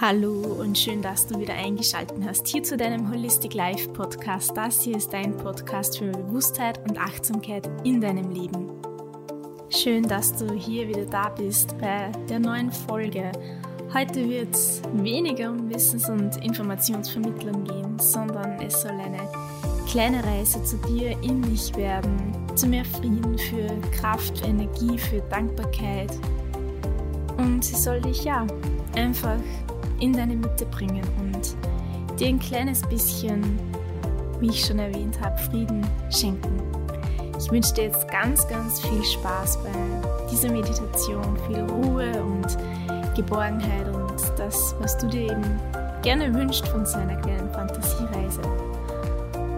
Hallo und schön, dass du wieder eingeschaltet hast hier zu deinem Holistic Life Podcast. Das hier ist dein Podcast für Bewusstheit und Achtsamkeit in deinem Leben. Schön, dass du hier wieder da bist bei der neuen Folge. Heute wird es weniger um Wissens- und Informationsvermittlung gehen, sondern es soll eine kleine Reise zu dir in dich werden, zu mehr Frieden, für Kraft, für Energie, für Dankbarkeit. Und sie soll dich ja einfach in deine Mitte bringen und dir ein kleines bisschen, wie ich schon erwähnt habe, Frieden schenken. Ich wünsche dir jetzt ganz, ganz viel Spaß bei dieser Meditation, viel Ruhe und Geborgenheit und das, was du dir eben gerne wünscht von so einer kleinen Fantasiereise.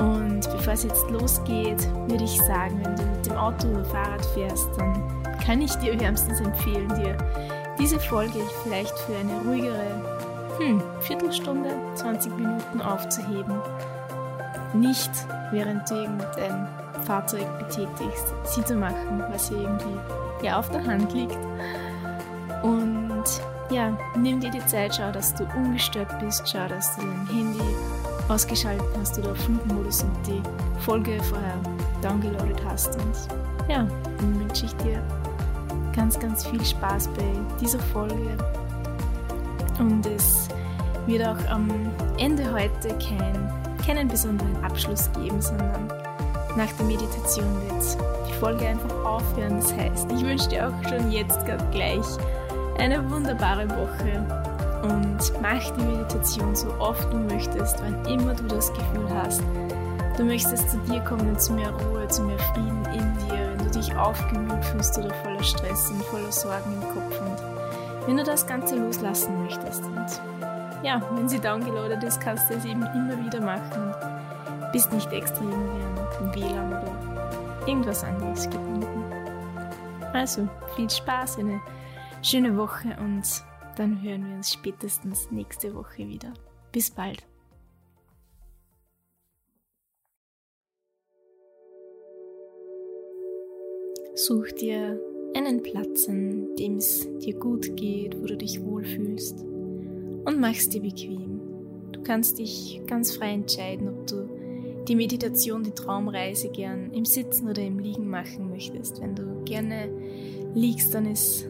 Und bevor es jetzt losgeht, würde ich sagen, wenn du mit dem Auto oder Fahrrad fährst, dann kann ich dir wärmstens empfehlen, dir diese Folge vielleicht für eine ruhigere hm, Viertelstunde, 20 Minuten aufzuheben. Nicht während du irgendein Fahrzeug betätigst, sie zu machen, was hier irgendwie ja auf der Hand liegt. Und ja, nimm dir die Zeit, schau, dass du ungestört bist, schau, dass du dein Handy ausgeschaltet hast oder auf Flugmodus und die Folge vorher downgeloadet hast. Und ja, dann wünsche ich dir ganz, ganz viel Spaß bei dieser Folge. Und es wird auch am Ende heute kein, keinen besonderen Abschluss geben, sondern nach der Meditation wird die Folge einfach aufhören. Das heißt, ich wünsche dir auch schon jetzt gleich eine wunderbare Woche und mach die Meditation so oft du möchtest, wann immer du das Gefühl hast. Du möchtest zu dir kommen, zu mehr Ruhe, zu mehr Frieden in dir, dich aufgewühlt fühlst oder voller Stress und voller Sorgen im Kopf und wenn du das Ganze loslassen möchtest. Und ja, wenn sie downgeloadet ist, kannst du es eben immer wieder machen. Bist nicht extra irgendwie am WLAN oder irgendwas anderes gebunden. Also, viel Spaß, eine schöne Woche und dann hören wir uns spätestens nächste Woche wieder. Bis bald. Such dir einen Platz, an dem es dir gut geht, wo du dich wohlfühlst und mach's dir bequem. Du kannst dich ganz frei entscheiden, ob du die Meditation, die Traumreise gern im Sitzen oder im Liegen machen möchtest. Wenn du gerne liegst, dann ist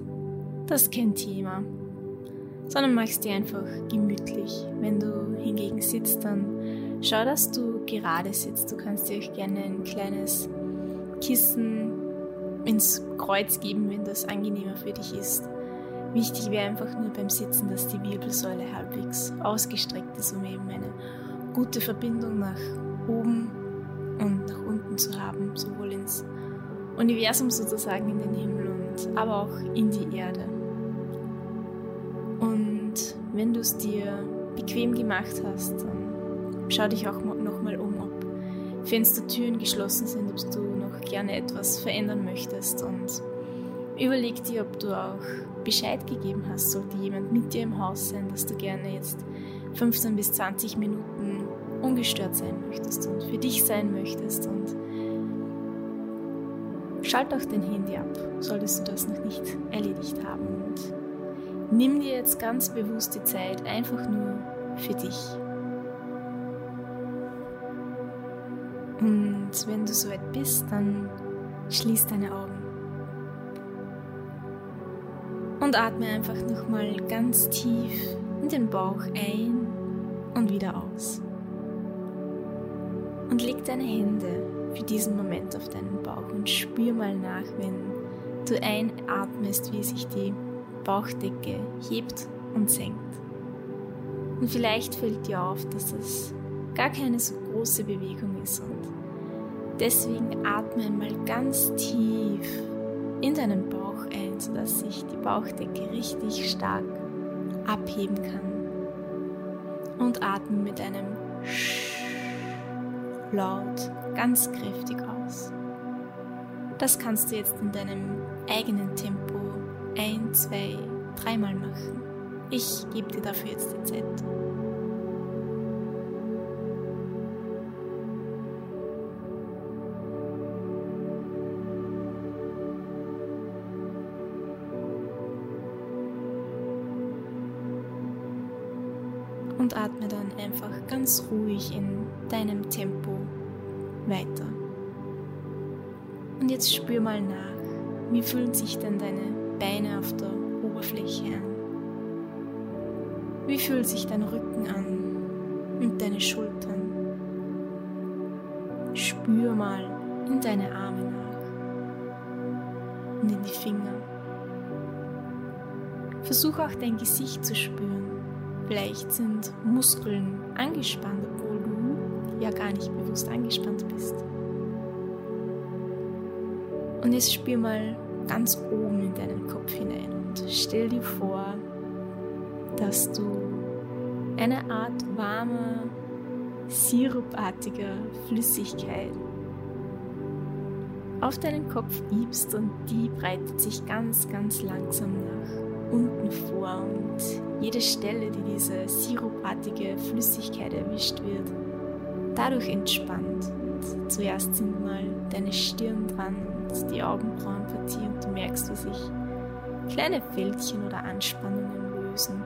das kein Thema, sondern machst dir einfach gemütlich. Wenn du hingegen sitzt, dann schau, dass du gerade sitzt. Du kannst dir auch gerne ein kleines Kissen ins Kreuz geben, wenn das angenehmer für dich ist. Wichtig wäre einfach nur beim Sitzen, dass die Wirbelsäule halbwegs ausgestreckt ist, um eben eine gute Verbindung nach oben und nach unten zu haben, sowohl ins Universum sozusagen, in den Himmel und aber auch in die Erde. Und wenn du es dir bequem gemacht hast, dann schau dich auch nochmal um, Fenstertüren geschlossen sind, ob du noch gerne etwas verändern möchtest und überleg dir, ob du auch Bescheid gegeben hast, sollte jemand mit dir im Haus sein, dass du gerne jetzt 15 bis 20 Minuten ungestört sein möchtest und für dich sein möchtest und schalt auch dein Handy ab, solltest du das noch nicht erledigt haben und nimm dir jetzt ganz bewusst die Zeit einfach nur für dich. Und wenn du soweit bist, dann schließ deine Augen. Und atme einfach nochmal ganz tief in den Bauch ein und wieder aus. Und leg deine Hände für diesen Moment auf deinen Bauch und spür mal nach, wenn du einatmest, wie sich die Bauchdecke hebt und senkt. Und vielleicht fällt dir auf, dass es gar keine so große Bewegung ist und deswegen atme einmal ganz tief in deinen Bauch ein, sodass sich die Bauchdecke richtig stark abheben kann. Und atme mit einem Sch laut ganz kräftig aus. Das kannst du jetzt in deinem eigenen Tempo ein, zwei, dreimal machen. Ich gebe dir dafür jetzt die Zeit. Ruhig in deinem Tempo weiter. Und jetzt spür mal nach, wie fühlen sich denn deine Beine auf der Oberfläche an? Wie fühlt sich dein Rücken an und deine Schultern? Spür mal in deine Arme nach und in die Finger. Versuch auch dein Gesicht zu spüren. Vielleicht sind Muskeln angespannt, ja gar nicht bewusst angespannt bist. Und jetzt spür mal ganz oben in deinen Kopf hinein und stell dir vor, dass du eine Art warmer, sirupartiger Flüssigkeit auf deinen Kopf gibst und die breitet sich ganz, ganz langsam nach unten vor und jede Stelle, die diese sirupartige Flüssigkeit erwischt wird, dadurch entspannt. Und zuerst sind mal deine Stirn dran und die Augenbrauenpartie und du merkst, wie sich kleine Fältchen oder Anspannungen lösen.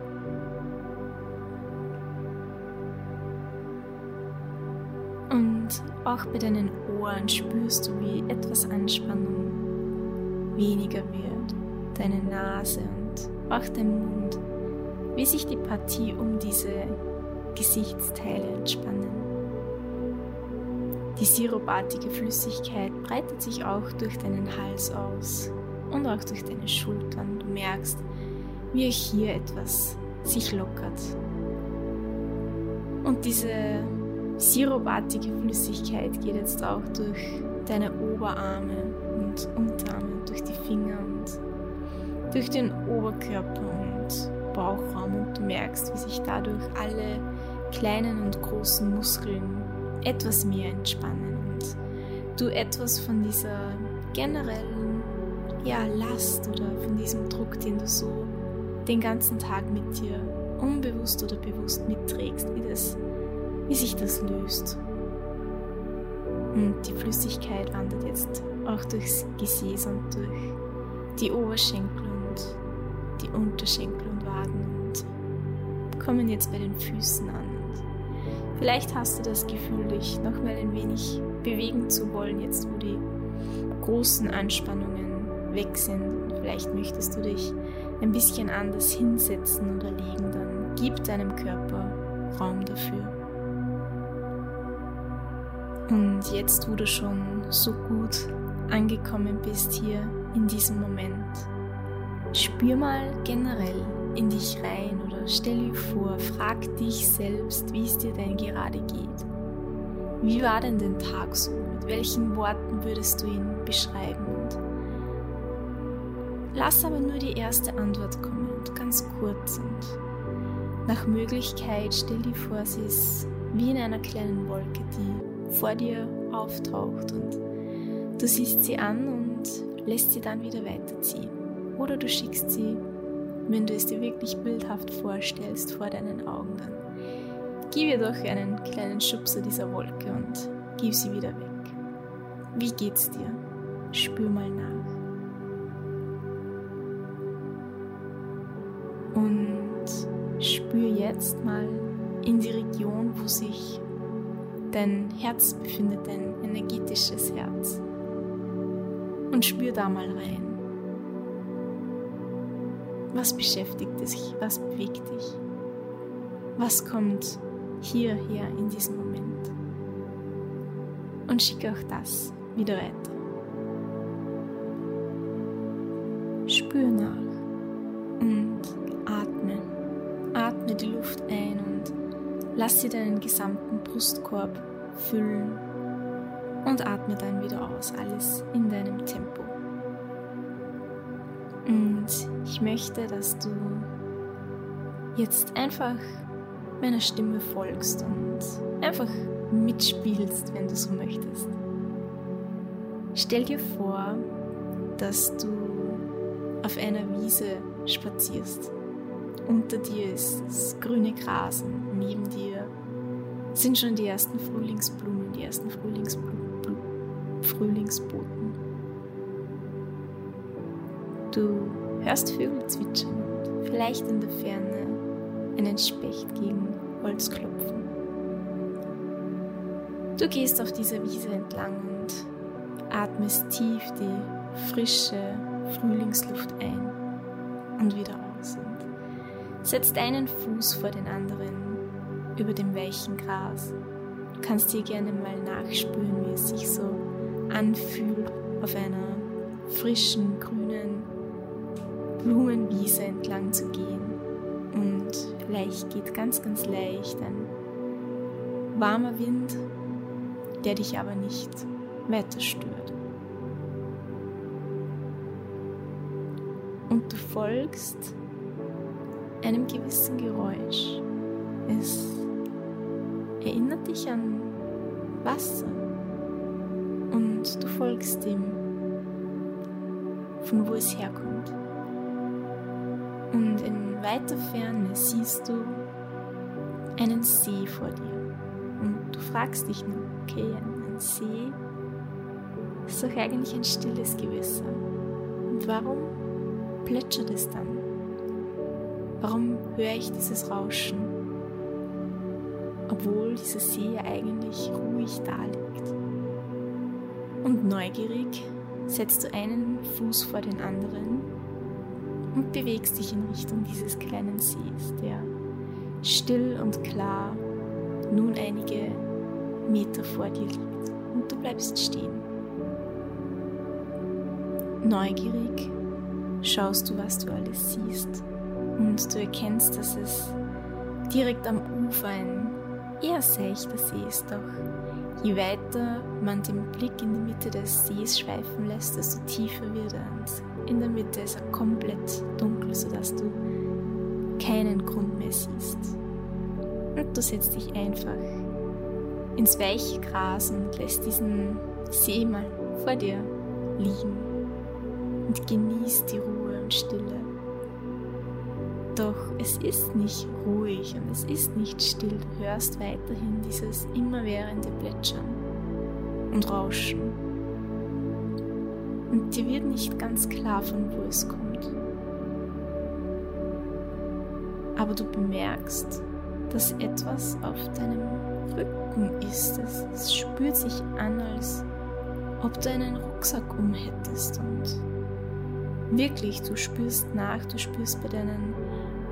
Und auch bei deinen Ohren spürst du, wie etwas Anspannung weniger wird. Deine Nase und auch dein Mund, wie sich die Partie um diese Gesichtsteile entspannen. Die sirupartige Flüssigkeit breitet sich auch durch deinen Hals aus und auch durch deine Schultern. Du merkst, wie auch hier etwas sich lockert. Und diese sirupartige Flüssigkeit geht jetzt auch durch deine Oberarme und Unterarme, durch die Finger und durch den Oberkörper und Bauchraum und du merkst, wie sich dadurch alle kleinen und großen Muskeln etwas mehr entspannen und du etwas von dieser generellen ja, Last oder von diesem Druck, den du so den ganzen Tag mit dir unbewusst oder bewusst mitträgst, wie das wie sich das löst. Und die Flüssigkeit wandert jetzt auch durchs Gesäß und durch die Oberschenkel und die Unterschenkel und Waden und kommen jetzt bei den Füßen an. Vielleicht hast du das Gefühl, dich noch mal ein wenig bewegen zu wollen, jetzt wo die großen Anspannungen weg sind. Vielleicht möchtest du dich ein bisschen anders hinsetzen oder liegen, dann gib deinem Körper Raum dafür. Und jetzt, wo du schon so gut angekommen bist hier in diesem Moment, spür mal generell in dich rein oder stell dir vor, frag dich selbst, wie es dir denn gerade geht. Wie war denn der Tag so? Mit welchen Worten würdest du ihn beschreiben? Und lass aber nur die erste Antwort kommen und ganz kurz und nach Möglichkeit stell dir vor, sie ist wie in einer kleinen Wolke, die vor dir auftaucht und du siehst sie an und lässt sie dann wieder weiterziehen. Oder du schickst sie, wenn du es dir wirklich bildhaft vorstellst, vor deinen Augen, dann gib ihr doch einen kleinen Schubser dieser Wolke und gib sie wieder weg. Wie geht's dir? Spür mal nach. Und spür jetzt mal in die Region, wo sich Dein Herz befindet ein energetisches Herz. Und spür da mal rein. Was beschäftigt dich? Was bewegt dich? Was kommt hierher in diesem Moment? Und schick auch das wieder weiter. Spür nach und atme. Atme die Luft ein und Lass sie deinen gesamten Brustkorb füllen und atme dann wieder aus, alles in deinem Tempo. Ich möchte, dass du jetzt einfach meiner Stimme folgst und einfach mitspielst, wenn du so möchtest. Stell dir vor, dass du auf einer Wiese spazierst unter dir ist das grüne Gras und neben dir sind schon die ersten Frühlingsblumen, die ersten Frühlingsboten. Du hörst Vögel zwitschern vielleicht in der Ferne einen Specht gegen Holz klopfen. Du gehst auf dieser Wiese entlang und atmest tief die frische Frühlingsluft ein und wieder aus und setzt einen Fuß vor den anderen über dem weichen Gras. Du kannst dir gerne mal nachspüren, wie es sich so anfühlt, auf einer frischen, grünen Blumenwiese entlang zu gehen. Und vielleicht geht ganz, ganz leicht ein warmer Wind, der dich aber nicht weiter stört. Und du folgst einem gewissen Geräusch. Es erinnert dich an Wasser und du folgst ihm, von wo es herkommt. Und in weiter Ferne siehst du einen See vor dir. Und du fragst dich nur, okay, ein See ist doch eigentlich ein stilles Gewässer. Und warum plätschert es dann? Warum höre ich dieses Rauschen? Obwohl dieser See eigentlich ruhig da liegt. Und neugierig setzt du einen Fuß vor den anderen und bewegst dich in Richtung dieses kleinen Sees, der still und klar nun einige Meter vor dir liegt. Und du bleibst stehen. Neugierig schaust du, was du alles siehst. Und du erkennst, dass es direkt am Ufer ein eher seichter See ist. Doch je weiter man den Blick in die Mitte des Sees schweifen lässt, desto tiefer wird er. Und in der Mitte ist er komplett dunkel, sodass du keinen Grund mehr siehst. Und du setzt dich einfach ins weiche Gras und lässt diesen See mal vor dir liegen und genießt die Ruhe und Stille. Doch es ist nicht ruhig und es ist nicht still. Du hörst weiterhin dieses immerwährende Plätschern und Rauschen. Und dir wird nicht ganz klar, von wo es kommt. Aber du bemerkst, dass etwas auf deinem Rücken ist. Es, spürt sich an, als ob du einen Rucksack umhättest und wirklich, du spürst nach, du spürst bei deinen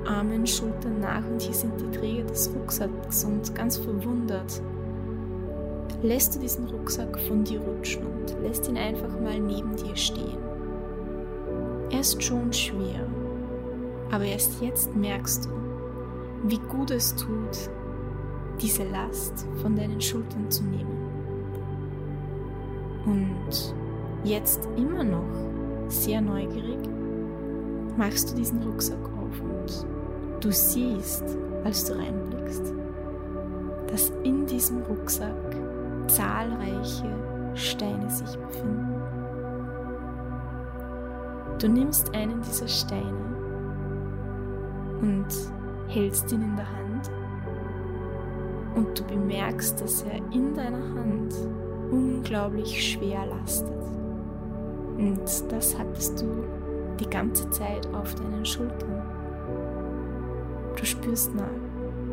Armen, Schultern nach und hier sind die Träger des Rucksacks und ganz verwundert lässt du diesen Rucksack von dir rutschen und lässt ihn einfach mal neben dir stehen. Er ist schon schwer, aber erst jetzt merkst du, wie gut es tut, diese Last von deinen Schultern zu nehmen. Und jetzt immer noch sehr neugierig machst du diesen Rucksack auf und du siehst, als du reinblickst, dass in diesem Rucksack zahlreiche Steine sich befinden. Du nimmst einen dieser Steine und hältst ihn in der Hand und du bemerkst, dass er in deiner Hand unglaublich schwer lastet. Und das hattest du die ganze Zeit auf deinen Schultern. Du spürst nach.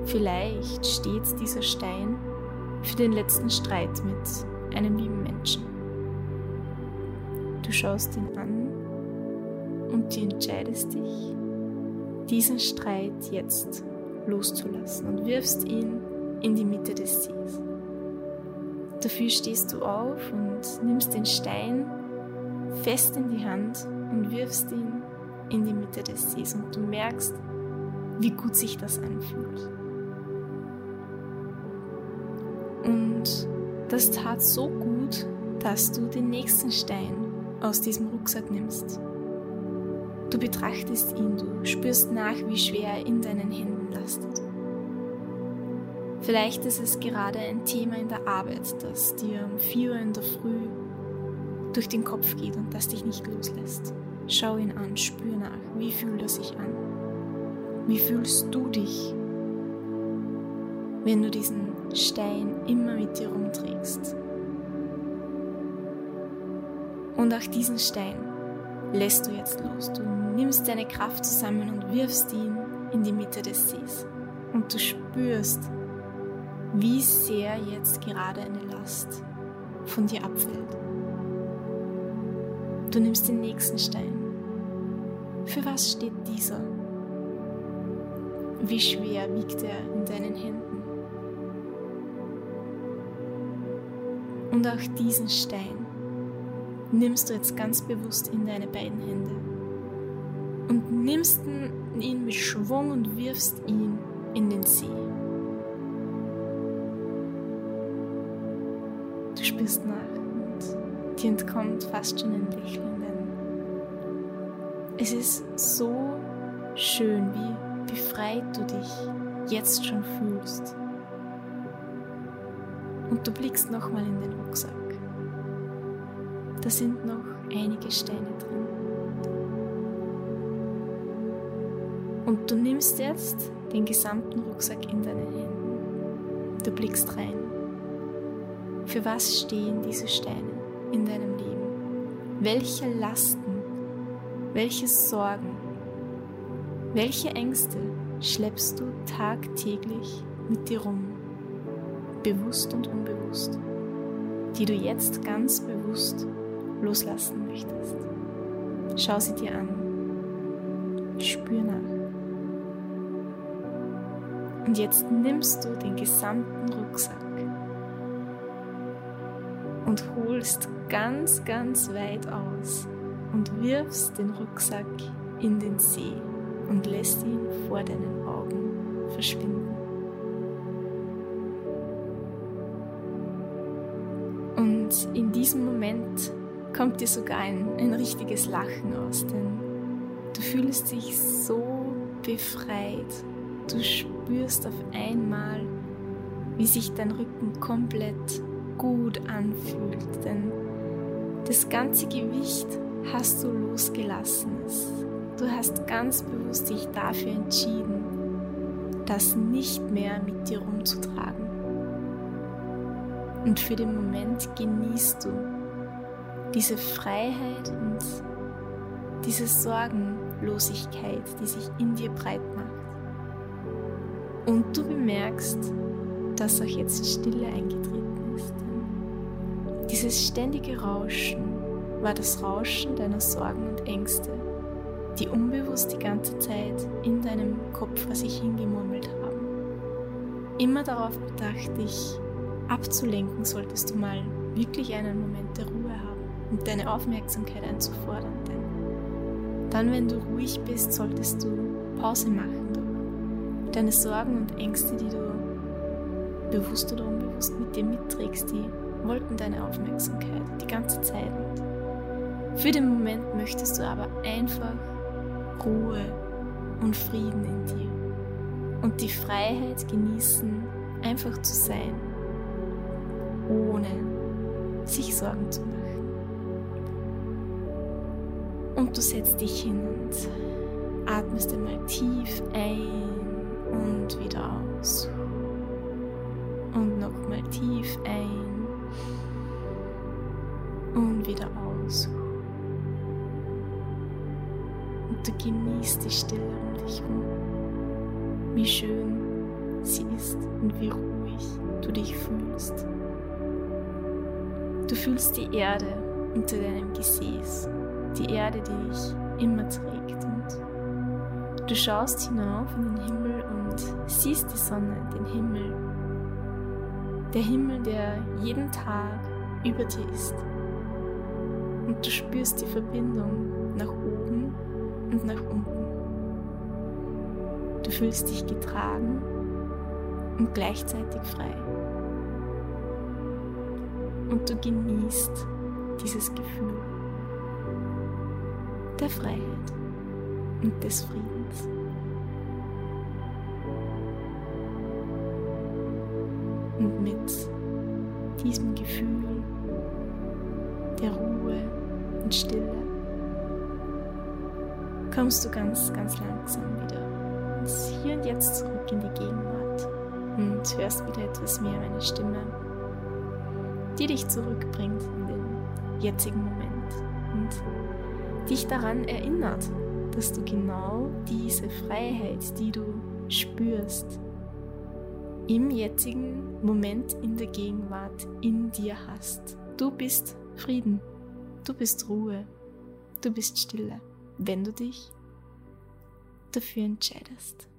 Vielleicht steht dieser Stein für den letzten Streit mit einem lieben Menschen. Du schaust ihn an und du entscheidest dich, diesen Streit jetzt loszulassen und wirfst ihn in die Mitte des Sees. Dafür stehst du auf und nimmst den Stein fest in die Hand und wirfst ihn in die Mitte des Sees und du merkst, wie gut sich das anfühlt. Und das tat so gut, dass du den nächsten Stein aus diesem Rucksack nimmst. Du betrachtest ihn, du spürst nach, wie schwer er in deinen Händen lastet. Vielleicht ist es gerade ein Thema in der Arbeit, das dir um 4 Uhr in der Früh durch den Kopf geht und das dich nicht loslässt. Schau ihn an, spür nach, wie fühlt er sich an? Wie fühlst du dich, wenn du diesen Stein immer mit dir rumträgst? Und auch diesen Stein lässt du jetzt los. Du nimmst deine Kraft zusammen und wirfst ihn in die Mitte des Sees. und du spürst, wie sehr jetzt gerade eine Last von dir abfällt. Du nimmst den nächsten Stein. Für was steht dieser? Wie schwer wiegt er in deinen Händen? Und auch diesen Stein nimmst du jetzt ganz bewusst in deine beiden Hände und nimmst ihn mit Schwung und wirfst ihn in den See. Du spürst nach und dir entkommt fast schon ein Lächeln, denn es ist so schön, wie befreit du dich jetzt schon fühlst. Und du blickst nochmal in den Rucksack. Da sind noch einige Steine drin. Und du nimmst jetzt den gesamten Rucksack in deine Hände. Du blickst rein. Für was stehen diese Steine in deinem Leben? Welche Lasten, welche Sorgen, welche Ängste schleppst du tagtäglich mit dir rum? Bewusst und unbewusst, die du jetzt ganz bewusst loslassen möchtest. Schau sie dir an. Spür nach. Und jetzt nimmst du den gesamten Rucksack und holst ganz, ganz weit aus und wirfst den Rucksack in den See und lässt ihn vor deinen Augen verschwinden. Diesem Moment kommt dir sogar ein, ein richtiges Lachen aus, denn du fühlst dich so befreit. Du spürst auf einmal, wie sich dein Rücken komplett gut anfühlt, denn das ganze Gewicht hast du losgelassen. Du hast ganz bewusst dich dafür entschieden, das nicht mehr mit dir rumzutragen. Und für den Moment genießt du diese Freiheit und diese Sorgenlosigkeit, die sich in dir breit macht. Und du bemerkst, dass auch jetzt Stille eingetreten ist. Dieses ständige Rauschen war das Rauschen deiner Sorgen und Ängste, die unbewusst die ganze Zeit in deinem Kopf vor sich hingemurmelt haben. Immer darauf bedacht, dich abzulenken, solltest du mal wirklich einen Moment der Ruhe haben und deine Aufmerksamkeit einzufordern. Denn dann, wenn du ruhig bist, solltest du Pause machen. Doch deine Sorgen und Ängste, die du bewusst oder unbewusst mit dir mitträgst, die wollten deine Aufmerksamkeit die ganze Zeit. Und für den Moment möchtest du aber einfach Ruhe und Frieden in dir und die Freiheit genießen, einfach zu sein ohne sich Sorgen zu machen. Und du setzt dich hin und atmest einmal tief ein und wieder aus. Und nochmal tief ein und wieder aus. Und du genießt die Stille um dich herum. Wie schön sie ist und wie ruhig du dich fühlst. Du fühlst die Erde unter deinem Gesäß, die Erde, die dich immer trägt. Und du schaust hinauf in den Himmel und siehst die Sonne, den Himmel. Der Himmel, der jeden Tag über dir ist. Und du spürst die Verbindung nach oben und nach unten. Du fühlst dich getragen und gleichzeitig frei und du genießt dieses Gefühl der Freiheit und des Friedens. Und mit diesem Gefühl der Ruhe und Stille kommst du ganz, ganz langsam wieder ins Hier und Jetzt zurück in die Gegenwart und hörst wieder etwas mehr meine Stimme die dich zurückbringt in den jetzigen Moment und dich daran erinnert, dass du genau diese Freiheit, die du spürst, im jetzigen Moment in der Gegenwart in dir hast. Du bist Frieden, du bist Ruhe, du bist Stille, wenn du dich dafür entscheidest.